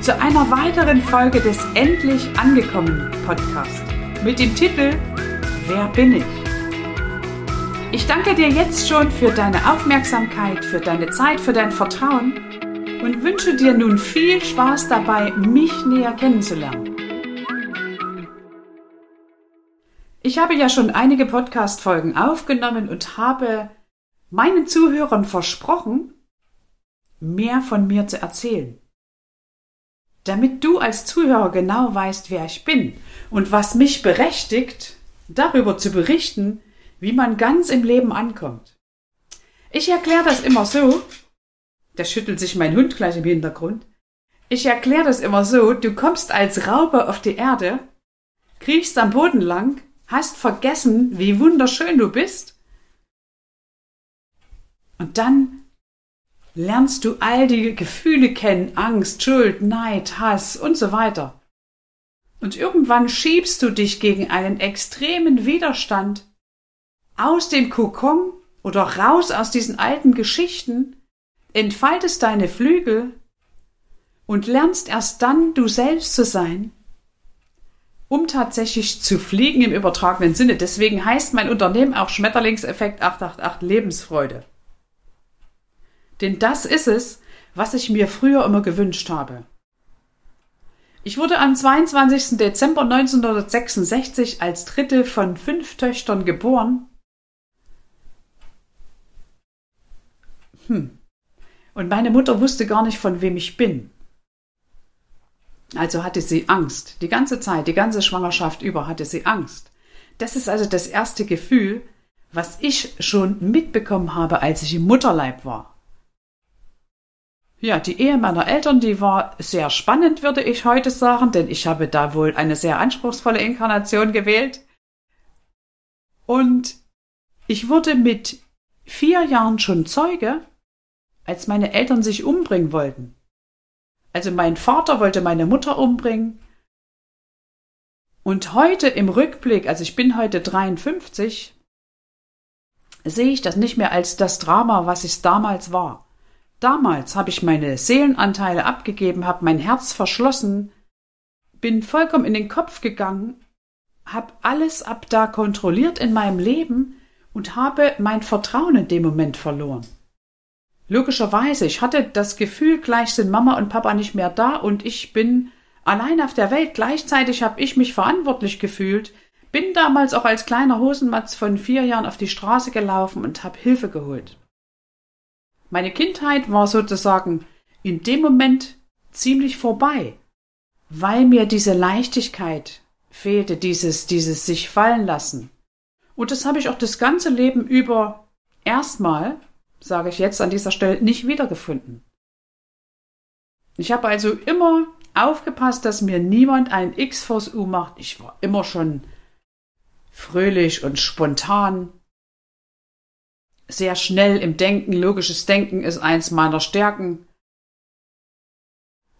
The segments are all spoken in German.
zu einer weiteren Folge des Endlich angekommen Podcast mit dem Titel Wer bin ich? Ich danke dir jetzt schon für deine Aufmerksamkeit, für deine Zeit, für dein Vertrauen und wünsche dir nun viel Spaß dabei, mich näher kennenzulernen. Ich habe ja schon einige Podcast-Folgen aufgenommen und habe meinen Zuhörern versprochen, mehr von mir zu erzählen damit du als Zuhörer genau weißt, wer ich bin und was mich berechtigt, darüber zu berichten, wie man ganz im Leben ankommt. Ich erkläre das immer so, da schüttelt sich mein Hund gleich im Hintergrund, ich erkläre das immer so, du kommst als Raupe auf die Erde, kriechst am Boden lang, hast vergessen, wie wunderschön du bist, und dann lernst du all die Gefühle kennen, Angst, Schuld, Neid, Hass und so weiter. Und irgendwann schiebst du dich gegen einen extremen Widerstand aus dem Kokon oder raus aus diesen alten Geschichten, entfaltest deine Flügel und lernst erst dann du selbst zu sein, um tatsächlich zu fliegen im übertragenen Sinne. Deswegen heißt mein Unternehmen auch Schmetterlingseffekt 888 Lebensfreude. Denn das ist es, was ich mir früher immer gewünscht habe. Ich wurde am 22. Dezember 1966 als dritte von fünf Töchtern geboren. Hm. Und meine Mutter wusste gar nicht, von wem ich bin. Also hatte sie Angst. Die ganze Zeit, die ganze Schwangerschaft über hatte sie Angst. Das ist also das erste Gefühl, was ich schon mitbekommen habe, als ich im Mutterleib war. Ja, die Ehe meiner Eltern, die war sehr spannend, würde ich heute sagen, denn ich habe da wohl eine sehr anspruchsvolle Inkarnation gewählt. Und ich wurde mit vier Jahren schon Zeuge, als meine Eltern sich umbringen wollten. Also mein Vater wollte meine Mutter umbringen. Und heute im Rückblick, also ich bin heute 53, sehe ich das nicht mehr als das Drama, was es damals war. Damals habe ich meine Seelenanteile abgegeben, habe mein Herz verschlossen, bin vollkommen in den Kopf gegangen, habe alles ab da kontrolliert in meinem Leben und habe mein Vertrauen in dem Moment verloren. Logischerweise, ich hatte das Gefühl, gleich sind Mama und Papa nicht mehr da und ich bin allein auf der Welt. Gleichzeitig habe ich mich verantwortlich gefühlt, bin damals auch als kleiner Hosenmatz von vier Jahren auf die Straße gelaufen und habe Hilfe geholt. Meine Kindheit war sozusagen in dem Moment ziemlich vorbei, weil mir diese Leichtigkeit fehlte, dieses, dieses sich fallen lassen. Und das habe ich auch das ganze Leben über erstmal, sage ich jetzt an dieser Stelle, nicht wiedergefunden. Ich habe also immer aufgepasst, dass mir niemand ein X vors U macht. Ich war immer schon fröhlich und spontan. Sehr schnell im Denken. Logisches Denken ist eins meiner Stärken.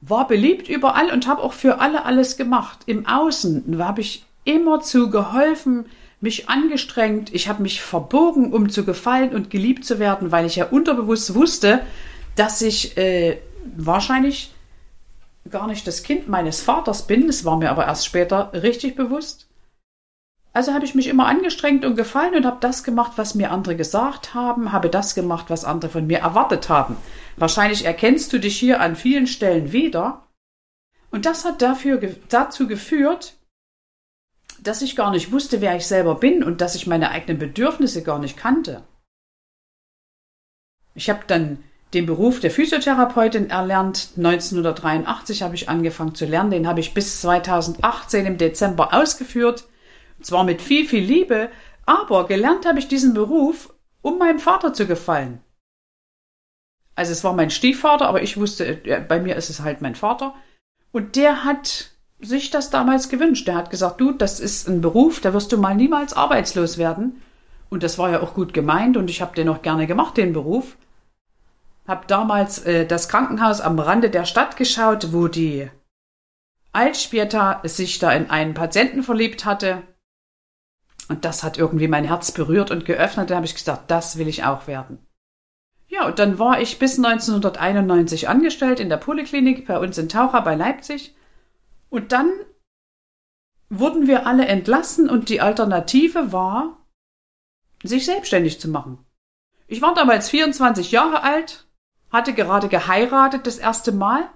War beliebt überall und habe auch für alle alles gemacht. Im Außen habe ich immer zu geholfen, mich angestrengt, ich habe mich verbogen, um zu gefallen und geliebt zu werden, weil ich ja unterbewusst wusste, dass ich äh, wahrscheinlich gar nicht das Kind meines Vaters bin. Es war mir aber erst später richtig bewusst. Also habe ich mich immer angestrengt und gefallen und habe das gemacht, was mir andere gesagt haben, habe das gemacht, was andere von mir erwartet haben. Wahrscheinlich erkennst du dich hier an vielen Stellen wieder. Und das hat dafür, dazu geführt, dass ich gar nicht wusste, wer ich selber bin und dass ich meine eigenen Bedürfnisse gar nicht kannte. Ich habe dann den Beruf der Physiotherapeutin erlernt. 1983 habe ich angefangen zu lernen. Den habe ich bis 2018 im Dezember ausgeführt. Zwar mit viel, viel Liebe, aber gelernt habe ich diesen Beruf, um meinem Vater zu gefallen. Also es war mein Stiefvater, aber ich wusste, bei mir ist es halt mein Vater. Und der hat sich das damals gewünscht. Der hat gesagt, du, das ist ein Beruf, da wirst du mal niemals arbeitslos werden. Und das war ja auch gut gemeint und ich habe den auch gerne gemacht, den Beruf. Hab damals äh, das Krankenhaus am Rande der Stadt geschaut, wo die Altspieta sich da in einen Patienten verliebt hatte. Und das hat irgendwie mein Herz berührt und geöffnet. Da habe ich gesagt, das will ich auch werden. Ja, und dann war ich bis 1991 angestellt in der Poliklinik bei uns in Taucher bei Leipzig und dann wurden wir alle entlassen und die Alternative war, sich selbstständig zu machen. Ich war damals 24 Jahre alt, hatte gerade geheiratet das erste Mal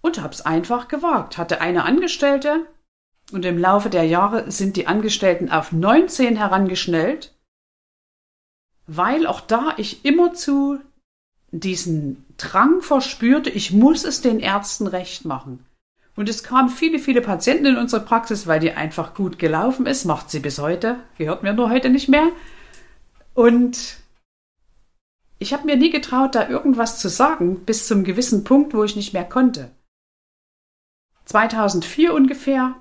und hab's einfach gewagt. Hatte eine Angestellte und im Laufe der Jahre sind die Angestellten auf 19 herangeschnellt, weil auch da ich immerzu diesen Drang verspürte, ich muss es den Ärzten recht machen. Und es kamen viele, viele Patienten in unsere Praxis, weil die einfach gut gelaufen ist, macht sie bis heute, gehört mir nur heute nicht mehr. Und ich habe mir nie getraut, da irgendwas zu sagen, bis zum gewissen Punkt, wo ich nicht mehr konnte. 2004 ungefähr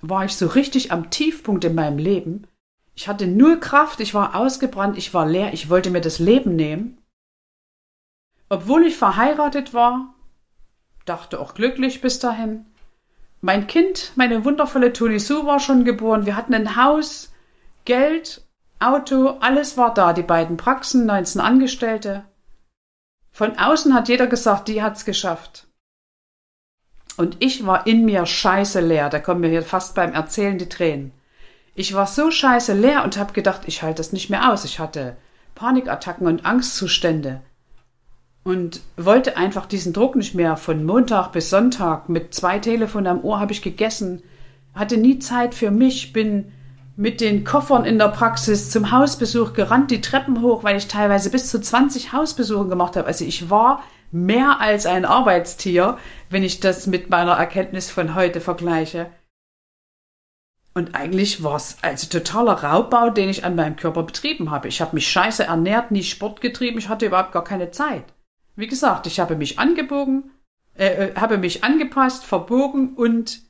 war ich so richtig am Tiefpunkt in meinem Leben. Ich hatte null Kraft, ich war ausgebrannt, ich war leer, ich wollte mir das Leben nehmen. Obwohl ich verheiratet war, dachte auch glücklich bis dahin. Mein Kind, meine wundervolle Toni Sue war schon geboren. Wir hatten ein Haus, Geld, Auto, alles war da. Die beiden Praxen, 19 Angestellte. Von außen hat jeder gesagt, die hat's geschafft. Und ich war in mir scheiße leer. Da kommen mir hier fast beim Erzählen die Tränen. Ich war so scheiße leer und hab gedacht, ich halte das nicht mehr aus. Ich hatte Panikattacken und Angstzustände und wollte einfach diesen Druck nicht mehr. Von Montag bis Sonntag mit zwei Telefonen am Ohr habe ich gegessen, hatte nie Zeit für mich, bin mit den Koffern in der Praxis zum Hausbesuch gerannt, die Treppen hoch, weil ich teilweise bis zu 20 Hausbesuche gemacht habe. Also ich war mehr als ein Arbeitstier, wenn ich das mit meiner Erkenntnis von heute vergleiche. Und eigentlich war es also totaler Raubbau, den ich an meinem Körper betrieben habe. Ich habe mich scheiße ernährt, nie Sport getrieben, ich hatte überhaupt gar keine Zeit. Wie gesagt, ich habe mich angebogen, äh, äh, habe mich angepasst, verbogen und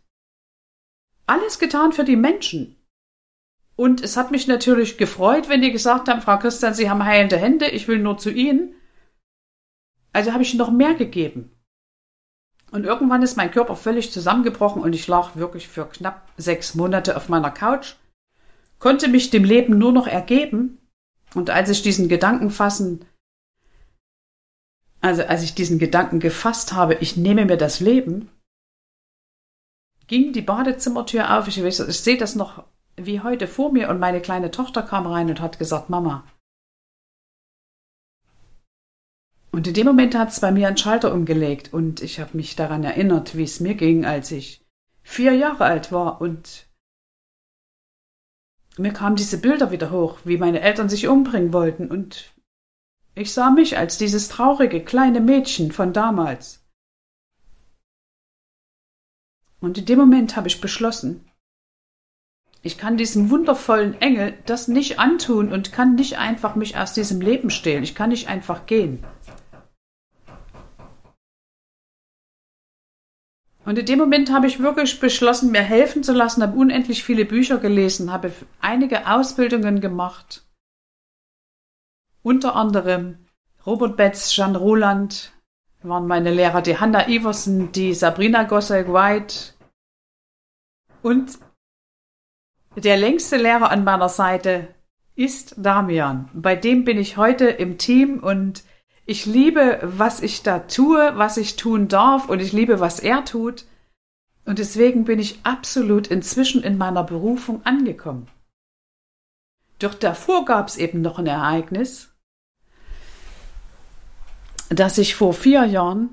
alles getan für die Menschen. Und es hat mich natürlich gefreut, wenn die gesagt haben, Frau Christian, Sie haben heilende Hände, ich will nur zu Ihnen. Also habe ich noch mehr gegeben. Und irgendwann ist mein Körper völlig zusammengebrochen und ich lag wirklich für knapp sechs Monate auf meiner Couch, konnte mich dem Leben nur noch ergeben. Und als ich diesen Gedanken fassen also als ich diesen Gedanken gefasst habe, ich nehme mir das Leben, ging die Badezimmertür auf. Ich, ich, sehe das noch wie heute vor mir und meine kleine Tochter kam rein und hat gesagt, Mama. Und in dem Moment hat es bei mir einen Schalter umgelegt und ich habe mich daran erinnert, wie es mir ging, als ich vier Jahre alt war und mir kamen diese Bilder wieder hoch, wie meine Eltern sich umbringen wollten und ich sah mich als dieses traurige kleine Mädchen von damals. Und in dem Moment habe ich beschlossen, ich kann diesem wundervollen Engel das nicht antun und kann nicht einfach mich aus diesem Leben stehlen. Ich kann nicht einfach gehen. Und in dem Moment habe ich wirklich beschlossen, mir helfen zu lassen, habe unendlich viele Bücher gelesen, habe einige Ausbildungen gemacht. Unter anderem Robert Betz, Jean Roland waren meine Lehrer, die Hanna Iversen, die Sabrina Gossel-White und der längste Lehrer an meiner Seite ist Damian. Bei dem bin ich heute im Team und ich liebe, was ich da tue, was ich tun darf und ich liebe, was er tut. Und deswegen bin ich absolut inzwischen in meiner Berufung angekommen. Doch davor gab es eben noch ein Ereignis, dass ich vor vier Jahren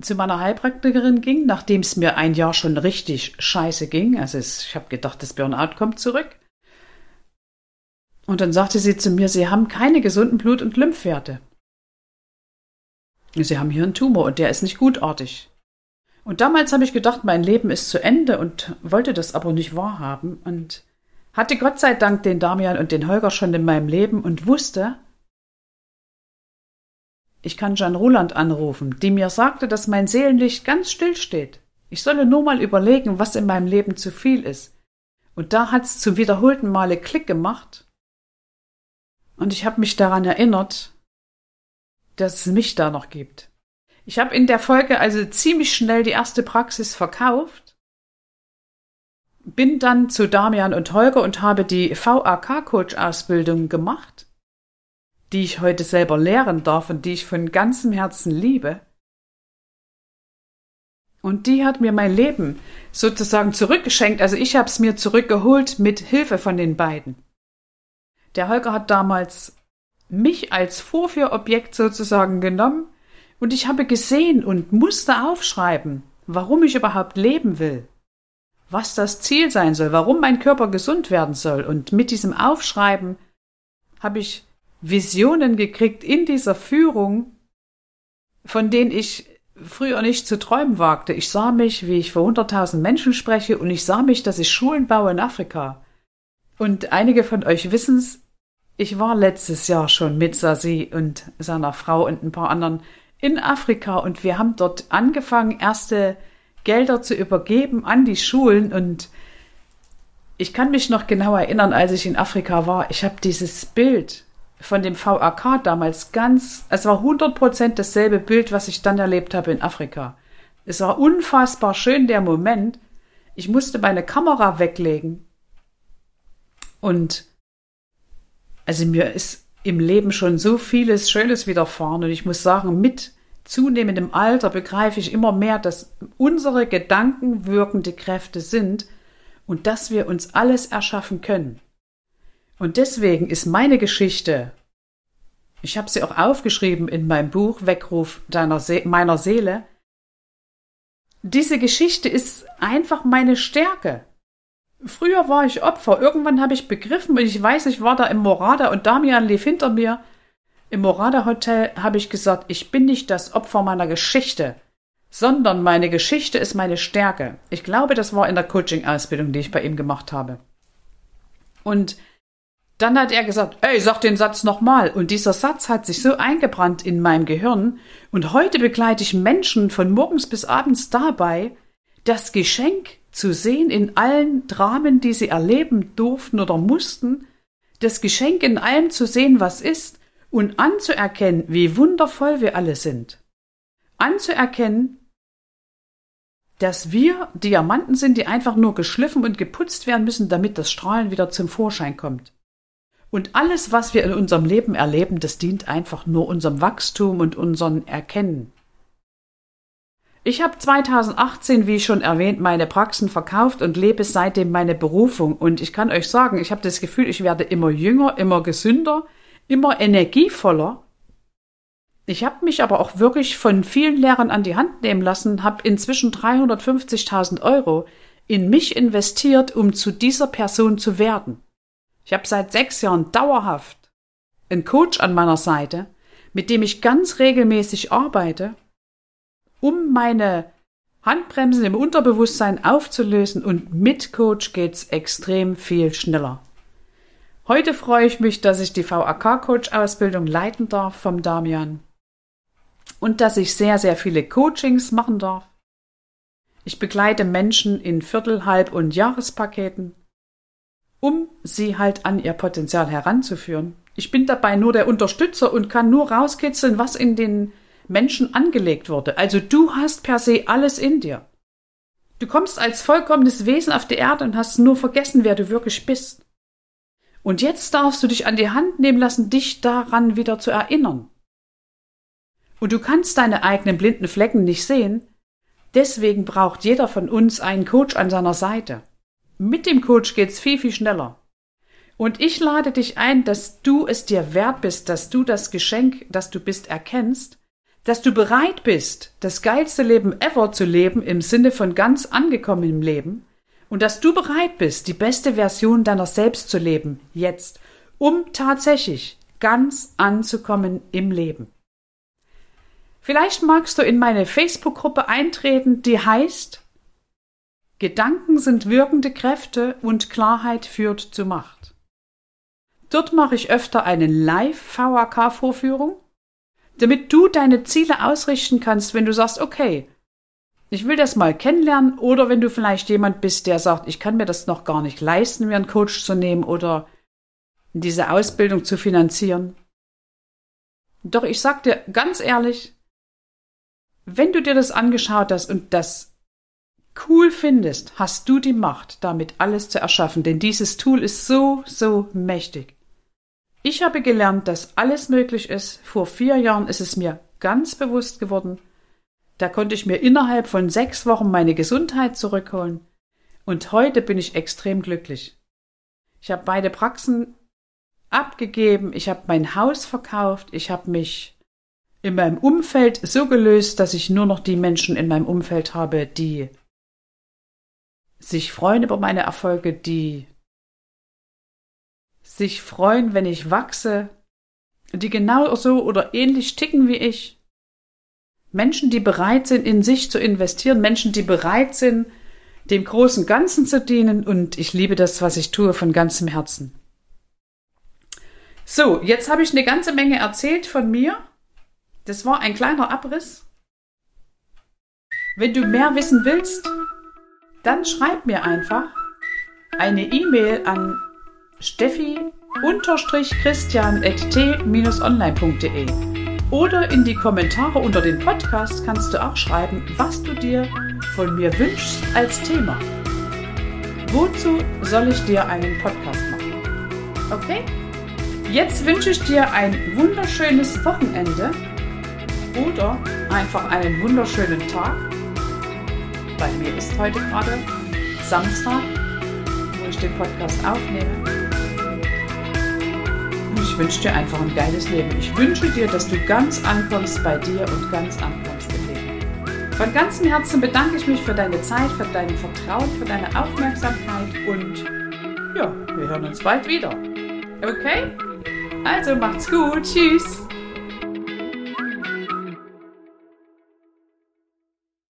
zu meiner Heilpraktikerin ging, nachdem es mir ein Jahr schon richtig scheiße ging. Also ich habe gedacht, das Burnout kommt zurück. Und dann sagte sie zu mir, Sie haben keine gesunden Blut- und Lymphwerte. Sie haben hier einen Tumor und der ist nicht gutartig. Und damals habe ich gedacht, mein Leben ist zu Ende und wollte das aber nicht wahrhaben und hatte Gott sei Dank den Damian und den Holger schon in meinem Leben und wusste, ich kann Jan Roland anrufen, die mir sagte, dass mein Seelenlicht ganz still steht. Ich solle nur mal überlegen, was in meinem Leben zu viel ist. Und da hat's zum wiederholten Male Klick gemacht und ich habe mich daran erinnert, dass es mich da noch gibt. Ich habe in der Folge also ziemlich schnell die erste Praxis verkauft, bin dann zu Damian und Holger und habe die VAK-Coach-Ausbildung gemacht, die ich heute selber lehren darf und die ich von ganzem Herzen liebe. Und die hat mir mein Leben sozusagen zurückgeschenkt. Also ich habe es mir zurückgeholt mit Hilfe von den beiden. Der Holger hat damals mich als Vorführobjekt sozusagen genommen und ich habe gesehen und musste aufschreiben, warum ich überhaupt leben will, was das Ziel sein soll, warum mein Körper gesund werden soll. Und mit diesem Aufschreiben habe ich Visionen gekriegt in dieser Führung, von denen ich früher nicht zu träumen wagte. Ich sah mich, wie ich vor hunderttausend Menschen spreche und ich sah mich, dass ich Schulen baue in Afrika. Und einige von euch wissen's, ich war letztes Jahr schon mit Sasi und seiner Frau und ein paar anderen in Afrika und wir haben dort angefangen, erste Gelder zu übergeben an die Schulen und ich kann mich noch genau erinnern, als ich in Afrika war, ich habe dieses Bild von dem VAK damals ganz, es war 100% dasselbe Bild, was ich dann erlebt habe in Afrika. Es war unfassbar schön der Moment. Ich musste meine Kamera weglegen und also mir ist im Leben schon so vieles Schönes widerfahren und ich muss sagen, mit zunehmendem Alter begreife ich immer mehr, dass unsere Gedanken wirkende Kräfte sind und dass wir uns alles erschaffen können. Und deswegen ist meine Geschichte, ich habe sie auch aufgeschrieben in meinem Buch Weckruf deiner See meiner Seele, diese Geschichte ist einfach meine Stärke. Früher war ich Opfer. Irgendwann habe ich begriffen und ich weiß, ich war da im Morada und Damian lief hinter mir. Im Morada Hotel habe ich gesagt, ich bin nicht das Opfer meiner Geschichte, sondern meine Geschichte ist meine Stärke. Ich glaube, das war in der Coaching-Ausbildung, die ich bei ihm gemacht habe. Und dann hat er gesagt, ey, sag den Satz nochmal. Und dieser Satz hat sich so eingebrannt in meinem Gehirn. Und heute begleite ich Menschen von morgens bis abends dabei, das Geschenk zu sehen in allen Dramen, die sie erleben durften oder mussten, das Geschenk in allem zu sehen, was ist, und anzuerkennen, wie wundervoll wir alle sind. Anzuerkennen, dass wir Diamanten sind, die einfach nur geschliffen und geputzt werden müssen, damit das Strahlen wieder zum Vorschein kommt. Und alles, was wir in unserem Leben erleben, das dient einfach nur unserem Wachstum und unserem Erkennen. Ich habe 2018, wie schon erwähnt, meine Praxen verkauft und lebe seitdem meine Berufung. Und ich kann euch sagen, ich habe das Gefühl, ich werde immer jünger, immer gesünder, immer energievoller. Ich habe mich aber auch wirklich von vielen Lehrern an die Hand nehmen lassen, habe inzwischen 350.000 Euro in mich investiert, um zu dieser Person zu werden. Ich habe seit sechs Jahren dauerhaft einen Coach an meiner Seite, mit dem ich ganz regelmäßig arbeite um meine Handbremsen im Unterbewusstsein aufzulösen und mit Coach geht's extrem viel schneller. Heute freue ich mich, dass ich die VAK-Coach-Ausbildung leiten darf vom Damian und dass ich sehr, sehr viele Coachings machen darf. Ich begleite Menschen in Viertel-, Halb- und Jahrespaketen, um sie halt an ihr Potenzial heranzuführen. Ich bin dabei nur der Unterstützer und kann nur rauskitzeln, was in den Menschen angelegt wurde. Also du hast per se alles in dir. Du kommst als vollkommenes Wesen auf die Erde und hast nur vergessen, wer du wirklich bist. Und jetzt darfst du dich an die Hand nehmen lassen, dich daran wieder zu erinnern. Und du kannst deine eigenen blinden Flecken nicht sehen. Deswegen braucht jeder von uns einen Coach an seiner Seite. Mit dem Coach geht's viel, viel schneller. Und ich lade dich ein, dass du es dir wert bist, dass du das Geschenk, das du bist, erkennst, dass du bereit bist, das geilste Leben ever zu leben im Sinne von ganz angekommenem Leben und dass du bereit bist, die beste Version deiner selbst zu leben, jetzt, um tatsächlich ganz anzukommen im Leben. Vielleicht magst du in meine Facebook-Gruppe eintreten, die heißt Gedanken sind wirkende Kräfte und Klarheit führt zu Macht. Dort mache ich öfter eine Live-VAK-Vorführung, damit du deine Ziele ausrichten kannst, wenn du sagst, okay, ich will das mal kennenlernen oder wenn du vielleicht jemand bist, der sagt, ich kann mir das noch gar nicht leisten, mir einen Coach zu nehmen oder diese Ausbildung zu finanzieren. Doch ich sag dir ganz ehrlich, wenn du dir das angeschaut hast und das cool findest, hast du die Macht, damit alles zu erschaffen, denn dieses Tool ist so, so mächtig. Ich habe gelernt, dass alles möglich ist. Vor vier Jahren ist es mir ganz bewusst geworden. Da konnte ich mir innerhalb von sechs Wochen meine Gesundheit zurückholen. Und heute bin ich extrem glücklich. Ich habe beide Praxen abgegeben, ich habe mein Haus verkauft, ich habe mich in meinem Umfeld so gelöst, dass ich nur noch die Menschen in meinem Umfeld habe, die sich freuen über meine Erfolge, die sich freuen, wenn ich wachse, die genau so oder ähnlich ticken wie ich. Menschen, die bereit sind, in sich zu investieren, Menschen, die bereit sind, dem großen Ganzen zu dienen und ich liebe das, was ich tue, von ganzem Herzen. So, jetzt habe ich eine ganze Menge erzählt von mir. Das war ein kleiner Abriss. Wenn du mehr wissen willst, dann schreib mir einfach eine E-Mail an steffi-christian.t-online.de oder in die Kommentare unter den Podcast kannst du auch schreiben, was du dir von mir wünschst als Thema. Wozu soll ich dir einen Podcast machen? Okay? Jetzt wünsche ich dir ein wunderschönes Wochenende oder einfach einen wunderschönen Tag. Bei mir ist heute gerade Samstag, wo ich den Podcast aufnehme. Ich wünsche dir einfach ein geiles Leben. Ich wünsche dir, dass du ganz ankommst bei dir und ganz ankommst im Leben. Von ganzem Herzen bedanke ich mich für deine Zeit, für dein Vertrauen, für deine Aufmerksamkeit und ja, wir hören uns bald wieder. Okay? Also macht's gut. Tschüss.